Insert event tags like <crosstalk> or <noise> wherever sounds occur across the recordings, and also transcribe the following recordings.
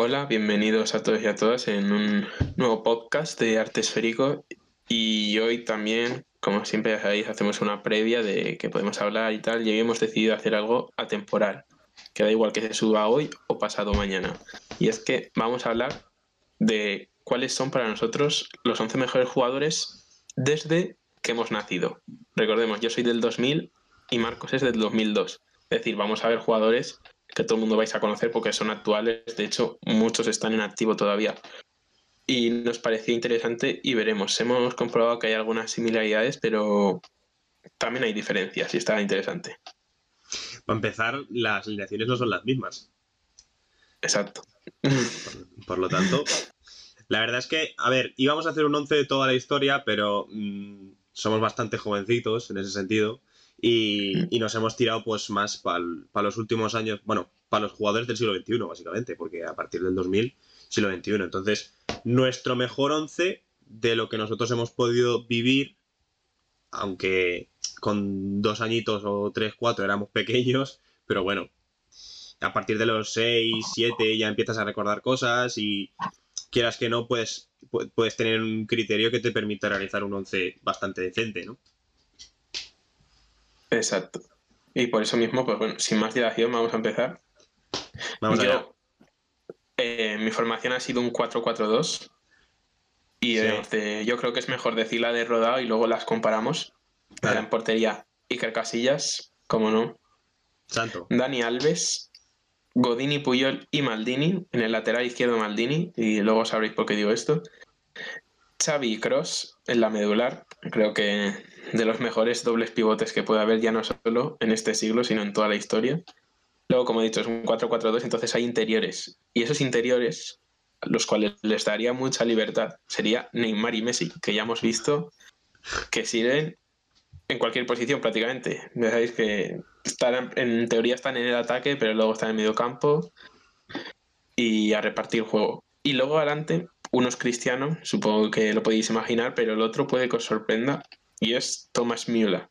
Hola, bienvenidos a todos y a todas en un nuevo podcast de Arte Esférico y hoy también, como siempre ya sabéis, hacemos una previa de que podemos hablar y tal y hoy hemos decidido hacer algo atemporal, que da igual que se suba hoy o pasado mañana. Y es que vamos a hablar de cuáles son para nosotros los 11 mejores jugadores desde que hemos nacido. Recordemos, yo soy del 2000 y Marcos es del 2002. Es decir, vamos a ver jugadores que todo el mundo vais a conocer porque son actuales. De hecho, muchos están en activo todavía. Y nos parecía interesante y veremos. Hemos comprobado que hay algunas similaridades, pero también hay diferencias y está interesante. Para empezar, las alineaciones no son las mismas. Exacto. Por, lo tanto, la verdad es que, a ver, íbamos a hacer un 11 de toda la historia, pero mm, somos bastante jovencitos en ese sentido. Y, nos hemos tirado pues más para los últimos años, bueno, para los jugadores del siglo XXI, básicamente, porque a partir del 2000, siglo XXI. Entonces, nuestro mejor 11 de lo que nosotros hemos podido vivir, aunque con dos añitos o tres, cuatro éramos pequeños, pero bueno, a partir de los seis, siete ya empiezas a recordar cosas y quieras que no, pues puedes tener un criterio que te permita realizar un 11 bastante decente, ¿no? Exacto. Y por eso mismo, pues bueno, sin más dilación, vamos a empezar. Vamos yo, eh, mi formación ha sido un 4-4-2. Y yo creo que es mejor decir la de rodado y luego las comparamos. En portería, Iker Casillas, como no. Santo. Dani Alves, Godini, Puyol y Maldini. En el lateral izquierdo Maldini. Y luego sabréis por qué digo esto. Xavi Cross en la medular. Creo que de los mejores dobles pivotes que puede haber ya no solo en este siglo, sino en toda la historia. Luego, como he dicho, es un 4-4-2, entonces hay interiores. Y esos interiores, los cuales les daría mucha libertad, sería Neymar y Messi, que ya hemos visto que sirven en cualquier posición prácticamente. Ya sabéis que están, en teoría están en el ataque, pero luego están en medio campo y a repartir juego. Y luego adelante, uno es Cristiano, supongo que lo podéis imaginar, pero el otro puede que os sorprenda y es Thomas Müller,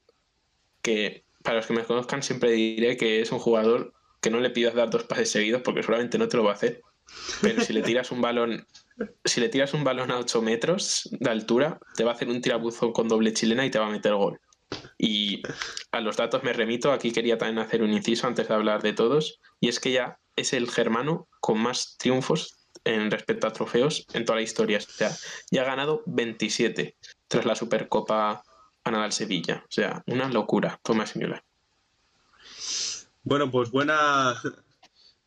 que para los que me conozcan siempre diré que es un jugador que no le pidas dar dos pases seguidos porque seguramente no te lo va a hacer, pero si le tiras un balón si le tiras un balón a 8 metros de altura, te va a hacer un tirabuzo con doble chilena y te va a meter gol. Y a los datos me remito, aquí quería también hacer un inciso antes de hablar de todos, y es que ya es el germano con más triunfos en respecto a trofeos en toda la historia. O sea, ya ha ganado 27 tras la Supercopa a al Sevilla. O sea, una locura, Tomás Müller. Bueno, pues buena,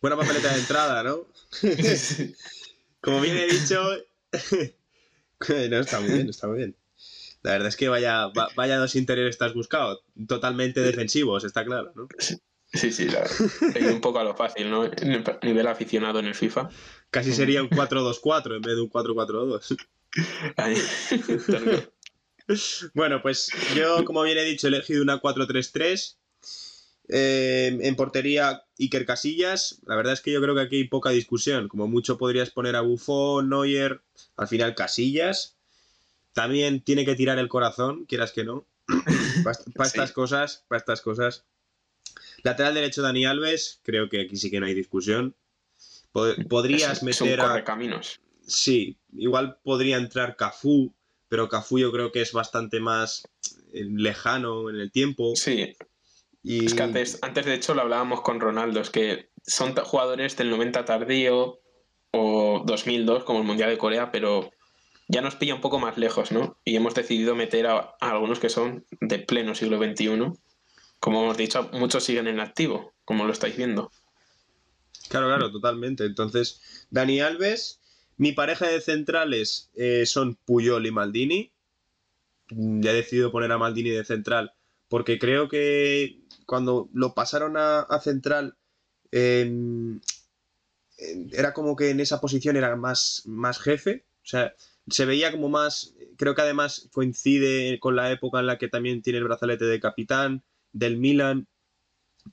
buena papeleta de entrada, ¿no? <laughs> Como bien he dicho, <laughs> no, está muy bien, está muy bien. La verdad es que vaya, vaya dos interiores estás buscado, totalmente defensivos, está claro, ¿no? Sí, sí, la, un poco a lo fácil, ¿no? Nivel aficionado en el FIFA. Casi sería un 4-2-4 en vez de un 4-4-2. <laughs> bueno, pues yo, como bien he dicho, he elegido una 4-3-3. Eh, en portería, Iker Casillas. La verdad es que yo creo que aquí hay poca discusión. Como mucho podrías poner a Buffon, Neuer, al final Casillas. También tiene que tirar el corazón, quieras que no. <clears throat> para, estas cosas, para estas cosas. Lateral derecho Dani Alves, creo que aquí sí que no hay discusión. podrías meter a caminos. Sí, igual podría entrar Cafú, pero Cafú yo creo que es bastante más eh, lejano en el tiempo. Sí. Y... Es que antes, antes, de hecho, lo hablábamos con Ronaldo, es que son jugadores del 90 tardío o 2002, como el Mundial de Corea, pero ya nos pilla un poco más lejos, ¿no? Y hemos decidido meter a, algunos que son de pleno siglo XXI. Como hemos dicho, muchos siguen en activo, como lo estáis viendo. Claro, claro, totalmente. Entonces, Dani Alves, mi pareja de centrales eh, son Puyol y Maldini. Ya he decidido poner a Maldini de central porque creo que cuando lo pasaron a, central era como que en esa posición era más, más jefe. O sea, se veía como más. Creo que además coincide con la época en la que también tiene el brazalete de capitán del Milan.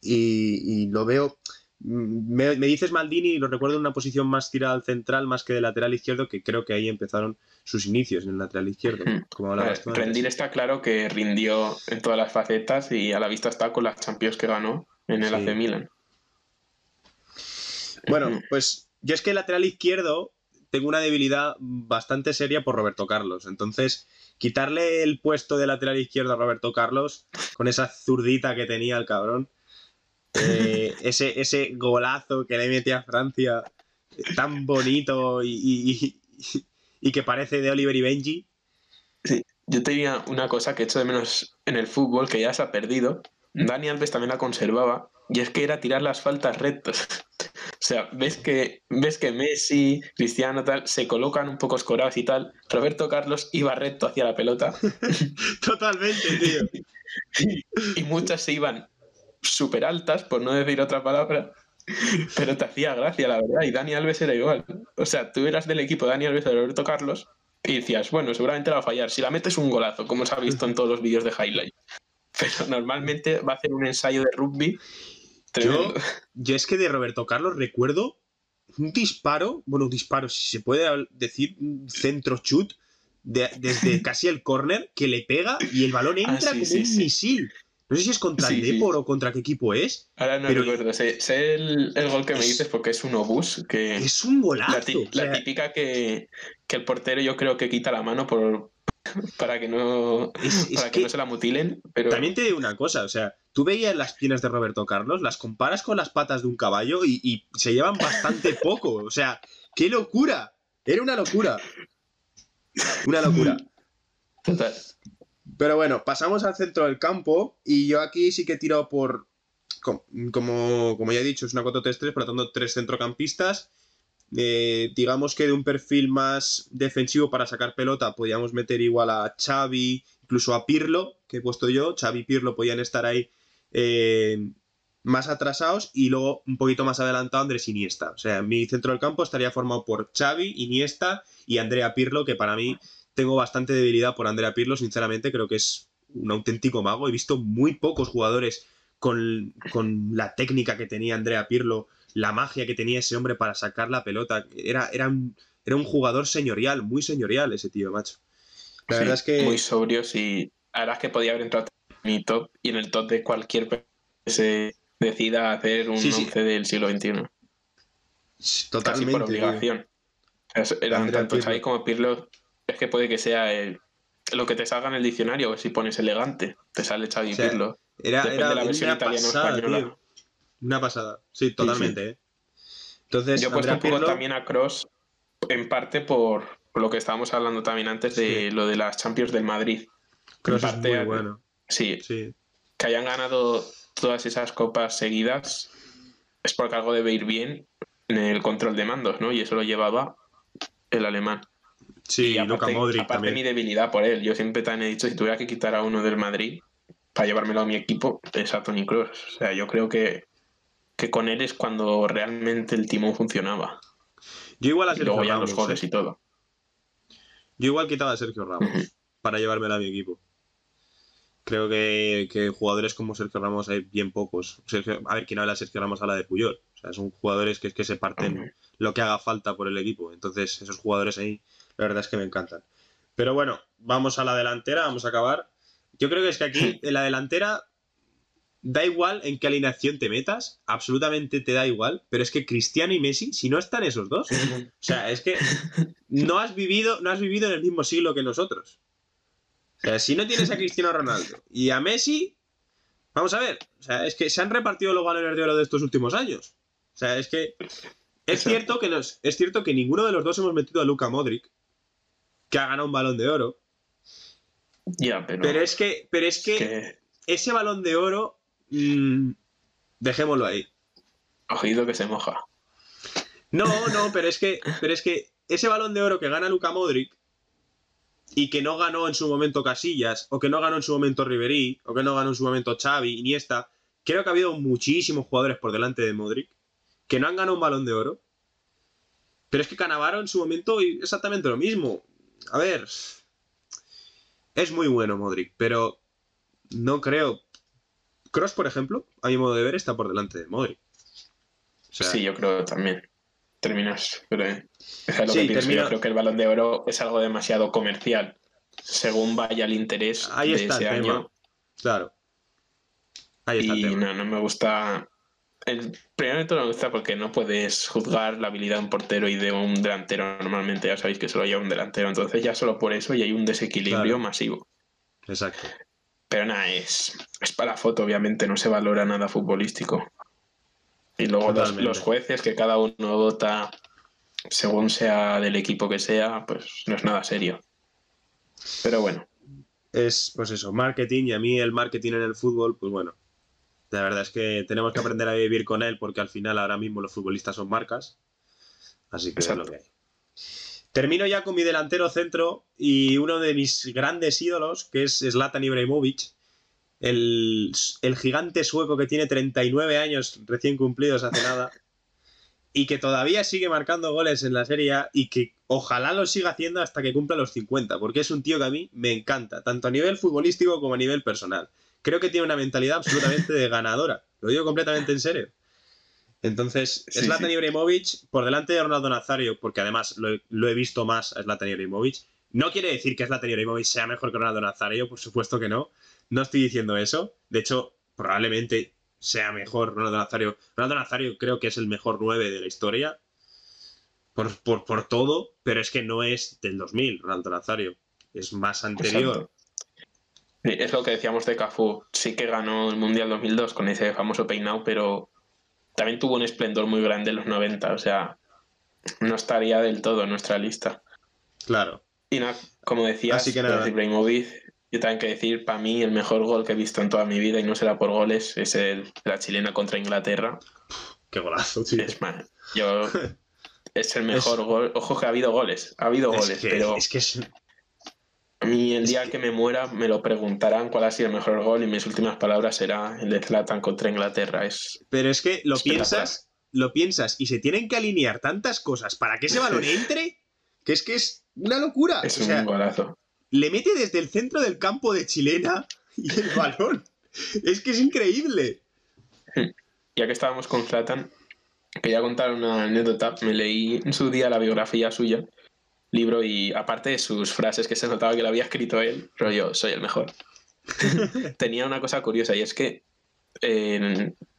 y lo veo me, dices Maldini y lo recuerdo en una posición más tirada al central más que de lateral izquierdo, que creo que ahí empezaron sus inicios en el lateral izquierdo. Como rendir está claro que rindió en todas las facetas y a la vista está con las Champions que ganó en el AC Milan. Bueno, pues yo es que el lateral izquierdo tengo una debilidad bastante seria por Roberto Carlos. Entonces, quitarle el puesto de lateral izquierdo a Roberto Carlos, con esa zurdita que tenía el cabrón, eh, <laughs> ese, ese golazo que le metía a Francia, tan bonito y, y, que parece de Oliver y Benji. Sí, yo tenía una cosa que he hecho de menos en el fútbol, que ya se ha perdido. Dani Alves también la conservaba, y es que era tirar las faltas rectas. O sea, ves que, ves que Messi, Cristiano, tal, se colocan un poco escorados y tal. Roberto Carlos iba recto hacia la pelota. <laughs> Totalmente, tío. y muchas se iban súper altas, por no decir otra palabra. Pero te hacía gracia, la verdad. Y Dani Alves era igual. O sea, tú eras del equipo Dani Alves de Roberto Carlos y decías, bueno, seguramente la va a fallar. Si la metes un golazo, como se ha visto en todos los vídeos de highlight. Pero normalmente va a hacer un ensayo de rugby yo, yo, es que de Roberto Carlos recuerdo un disparo, bueno, un disparo, si se puede decir, un centro chut desde <laughs> casi el córner que le pega y el balón ah, entra como un misil. No sé si es contra el Depor o contra qué equipo es. Ahora no recuerdo. Sé, el, gol que me dices porque es un obús. Que es un golazo. La, típica que, que, el portero yo creo que quita la mano por, <laughs> para que no, para que, no se la mutilen. Pero... También te digo una cosa, o sea, tú veías las piernas de Roberto Carlos, las comparas con las patas de un caballo y, se llevan bastante <laughs> poco. O sea, ¡qué locura! Era una locura. Una locura. Total. Pero bueno, pasamos al centro del campo y yo aquí sí que he tirado por, como, como ya he dicho, es una 4-3-3, por lo tanto, tres centrocampistas eh, digamos que de un perfil más defensivo para sacar pelota, podíamos meter igual a Xavi, incluso a Pirlo, que he puesto yo. Xavi y Pirlo podían estar ahí eh, más atrasados y luego un poquito más adelantado Andrés Iniesta. O sea, mi centro del campo estaría formado por Xavi, Iniesta y Andrea Pirlo, que para mí tengo bastante debilidad por Andrea Pirlo, sinceramente creo que es un auténtico mago. He visto muy pocos jugadores con, con la técnica que tenía Andrea Pirlo la magia que tenía ese hombre para sacar la pelota. Era, era, un, era un jugador señorial, muy señorial ese tío, macho. La verdad es que. Muy sobrio, sí. La verdad es que podía haber entrado en mi top y en el top de cualquier que se decida hacer un 11 del siglo XXI. Totalmente. Casi por obligación. Eran tanto Xavi como Pirlo. Es que puede que sea el, lo que te salga en el diccionario, si pones elegante, te sale Xavi Pirlo. Era, era, la versión italiana una pasada, sí, totalmente. ¿eh? Entonces, Yo he puesto un poco también a Cross, en parte por, lo que estábamos hablando también antes de lo de las Champions del Madrid. Cross es muy bueno. Sí, sí. Que hayan ganado todas esas copas seguidas es porque algo debe ir bien en el control de mandos, ¿no? Y eso lo llevaba el alemán. Sí, y aparte, Luka Modric aparte mi debilidad por él. Yo siempre también he dicho, si tuviera que quitar a uno del Madrid para llevármelo a mi equipo, es a Tony Kroos. O sea, yo creo que que con él es cuando realmente el timón funcionaba. Yo igual a Sergio y luego ya los goles ¿eh? y todo. Yo igual quitaba a Sergio Ramos para llevármela a mi equipo. Creo que, jugadores como Sergio Ramos hay bien pocos. a ver, quien habla de Sergio Ramos habla de Puyol. O sea, son jugadores que, que se parten lo que haga falta por el equipo. Entonces, esos jugadores ahí, la verdad es que me encantan. Pero bueno, vamos a la delantera, vamos a acabar. Yo creo que es que aquí, en la delantera, da igual en qué alineación te metas, absolutamente te da igual, pero es que Cristiano y Messi, si no están esos dos, <laughs> o sea, es que no has vivido, no has vivido en el mismo siglo que nosotros. O sea, si no tienes a <laughs> Cristiano Ronaldo y a Messi, vamos a ver, o sea, es que se han repartido los balones de oro de estos últimos años. O sea, es que es cierto que nos, es cierto que ninguno de los dos hemos metido a Luka Modric, que ha ganado un balón de oro. Ya, pero, pero es que, pero es que ese balón de oro Mm, dejémoslo ahí. Oído que se moja. No, no, pero es que, pero es que ese balón de oro que gana Luka Modric y que no ganó en su momento Casillas, o que no ganó en su momento Ribery, o que no ganó en su momento Xavi, Iniesta, creo que ha habido muchísimos jugadores por delante de Modric que no han ganado un balón de oro. Pero es que Canavaro en su momento exactamente lo mismo. A ver, es muy bueno Modric, pero no creo. Cross, por ejemplo, a mi modo de ver, está por delante de Modric. sí, yo creo también. Terminas. Pero, eh, que Yo creo que el balón de oro es algo demasiado comercial. Según vaya el interés de ese año. Claro. Ahí está y no, no me gusta el primero no me gusta porque no puedes juzgar la habilidad de un portero y de un delantero. Normalmente ya sabéis que solo hay un delantero. Entonces ya solo por eso y hay un desequilibrio masivo. Exacto. Pero nada, es, es para foto, obviamente, no se valora nada futbolístico. Y luego los, los, jueces, que cada uno vota según sea del equipo que sea, pues no es nada serio. Pero bueno. Es, pues eso, marketing, y a mí el marketing en el fútbol, pues bueno, la verdad es que tenemos que aprender a vivir con él porque al final ahora mismo los futbolistas son marcas. Así que es lo que hay. Termino ya con mi delantero centro y uno de mis grandes ídolos, que es Zlatan Ibrahimovic, el, el gigante sueco que tiene 39 años recién cumplidos hace nada y que todavía sigue marcando goles en la Serie A y que ojalá lo siga haciendo hasta que cumpla los 50, porque es un tío que a mí me encanta, tanto a nivel futbolístico como a nivel personal creo que tiene una mentalidad absolutamente de ganadora. Lo digo completamente en serio. Entonces, Zlatan Ibrahimovic por delante de Ronaldo Nazario, porque además lo, he visto más a Zlatan Ibrahimovic. No quiere decir que Zlatan Ibrahimovic sea mejor que Ronaldo Nazario, por supuesto que no. No estoy diciendo eso. De hecho, probablemente sea mejor Ronaldo Nazario. Ronaldo Nazario creo que es el mejor 9 de la historia. Por, por, todo, pero es que no es del 2000, Ronaldo Nazario. Es más anterior. Es lo que decíamos de Cafú. Sí que ganó el Mundial 2002 con ese famoso peinado, pero también tuvo un esplendor muy grande en los 90. O sea, no estaría del todo en nuestra lista. Claro. Y nada, como decías, Así que nada. Ibrahimovic, yo tengo que decir, para mí el mejor gol que he visto en toda mi vida, y no será por goles, es el la chilena contra Inglaterra. Qué golazo, tío. Es, yo, <laughs> es el mejor gol. Ojo que ha habido goles, ha habido goles, pero... Es que es, a mí el día que me muera me lo preguntarán cuál ha sido el mejor gol y mis últimas palabras será el de Zlatan contra Inglaterra. Es, Pero es que lo piensas, lo piensas y se tienen que alinear tantas cosas para que ese balón <laughs> entre, que es que es una locura. Es un golazo. Le mete desde el centro del campo de chilena <laughs> y el balón. es que es increíble. Ya que estábamos con Zlatan, quería contar una anécdota. Me leí en su día la biografía suya libro y aparte de sus frases que se notaba que lo había escrito él, pero yo soy el mejor. <laughs> Tenía una cosa curiosa y es que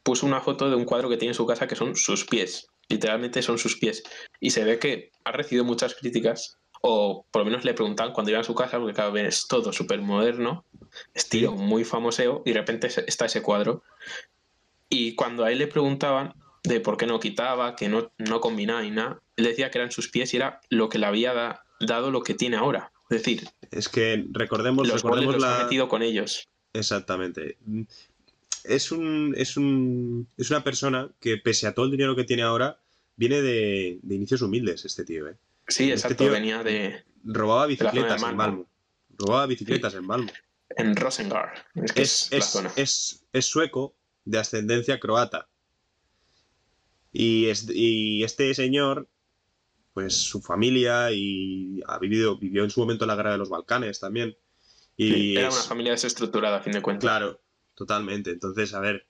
puso una foto de un cuadro que tiene en su casa que son sus pies. Literalmente son sus pies. Y se ve que ha recibido muchas críticas, o por lo menos le preguntan cuando iba a su casa, porque cada vez es todo súper moderno, estilo muy famoseo, y de repente está ese cuadro. Y cuando a él le preguntaban, de por qué no quitaba, que no, no combinaba y nada. Él decía que eran sus pies y era lo que le había dado lo que tiene ahora. Es decir, es que recordemos, los recordemos la... metido con ellos. Exactamente. Es un, es un es una persona que pese a todo el dinero que tiene ahora viene de, inicios humildes este tío, ¿eh? Sí, este exacto, venía de robaba bicicletas en Malmo. Robaba bicicletas en Malmo. En Rosengard. Es, es, es sueco de ascendencia croata. Y, este señor, pues su familia y ha vivido, vivió en su momento la guerra de los Balcanes también. Y era una familia desestructurada, a fin de cuentas. Claro, totalmente. Entonces, a ver,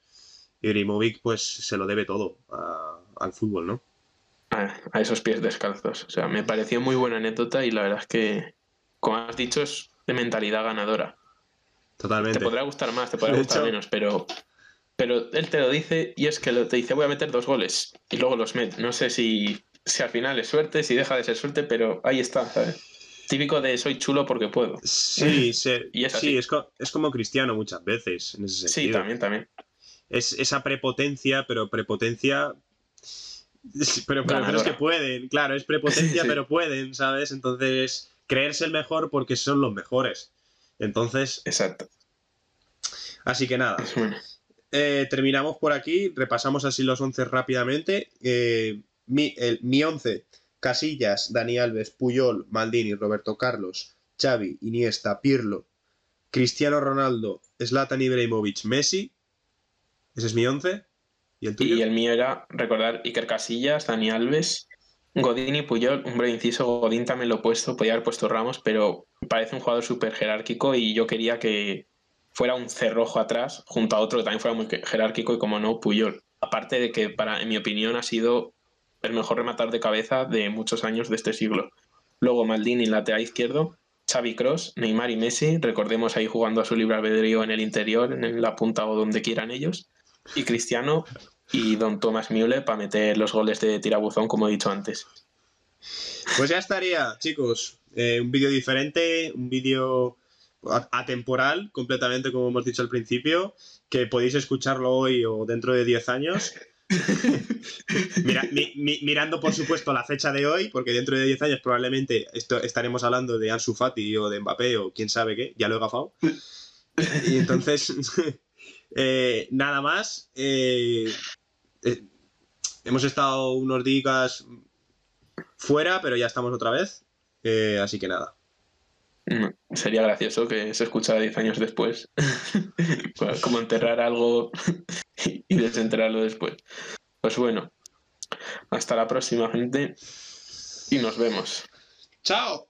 Ibrahimovic pues se lo debe todo al fútbol, ¿no? A, esos pies descalzos. O sea, me pareció muy buena anécdota y la verdad es que, como has dicho, es de mentalidad ganadora. Totalmente. Te podrá gustar más, te podrá gustar menos, pero pero él te lo dice y es que te dice voy a meter dos goles y luego los mete. No sé si, si al final es suerte, si deja de ser suerte, pero ahí está, ¿sabes? Típico de soy chulo porque puedo. Sí, <laughs> y es, sí es, como cristiano muchas veces en ese sentido. Sí, también, también. Es esa prepotencia, pero prepotencia pero, pero, es que pueden, claro, es prepotencia, <laughs> pero pueden, ¿sabes? Entonces, creerse el mejor porque son los mejores. Entonces. Exacto. Así que nada. Eh, terminamos por aquí, repasamos así los 11 rápidamente. Eh, mi, el, mi 11, Casillas, Dani Alves, Puyol, Maldini, Roberto Carlos, Xavi, Iniesta, Pirlo, Cristiano Ronaldo, Zlatan Ibrahimovic, Messi. Ese es mi 11. ¿Y el tuyo? Y el mío era recordar Iker Casillas, Dani Alves, Godín y Puyol. Breve inciso, Godín también lo he puesto, podía haber puesto Ramos, pero parece un jugador súper jerárquico y yo quería que fuera un cerrojo atrás, junto a otro que también fuera muy jerárquico y como no, Puyol. Aparte de que, para, en mi opinión, ha sido el mejor rematar de cabeza de muchos años de este siglo. Luego Maldini, lateral izquierdo, Xavi Cross, Neymar y Messi, recordemos ahí jugando a su libre albedrío en el interior, en la punta o donde quieran ellos. Y Cristiano, y Don Thomas Müller para meter los goles de tirabuzón, como he dicho antes. Pues ya estaría, chicos. Eh, un vídeo diferente, un vídeo atemporal, completamente como hemos dicho al principio, que podéis escucharlo hoy o dentro de 10 años. <laughs> mirando, por supuesto, la fecha de hoy, porque dentro de 10 años probablemente estaremos hablando de Ansu Fati o de Mbappé o quién sabe qué, ya lo he gafado. Y entonces, <laughs> eh, nada más. Eh, eh, hemos estado unos días fuera, pero ya estamos otra vez. así que nada. Mm, sería gracioso que se escuchara 10 años después. <laughs> Como enterrar algo <laughs> y desenterrarlo después. Pues bueno, hasta la próxima, gente. Y nos vemos. ¡Chao!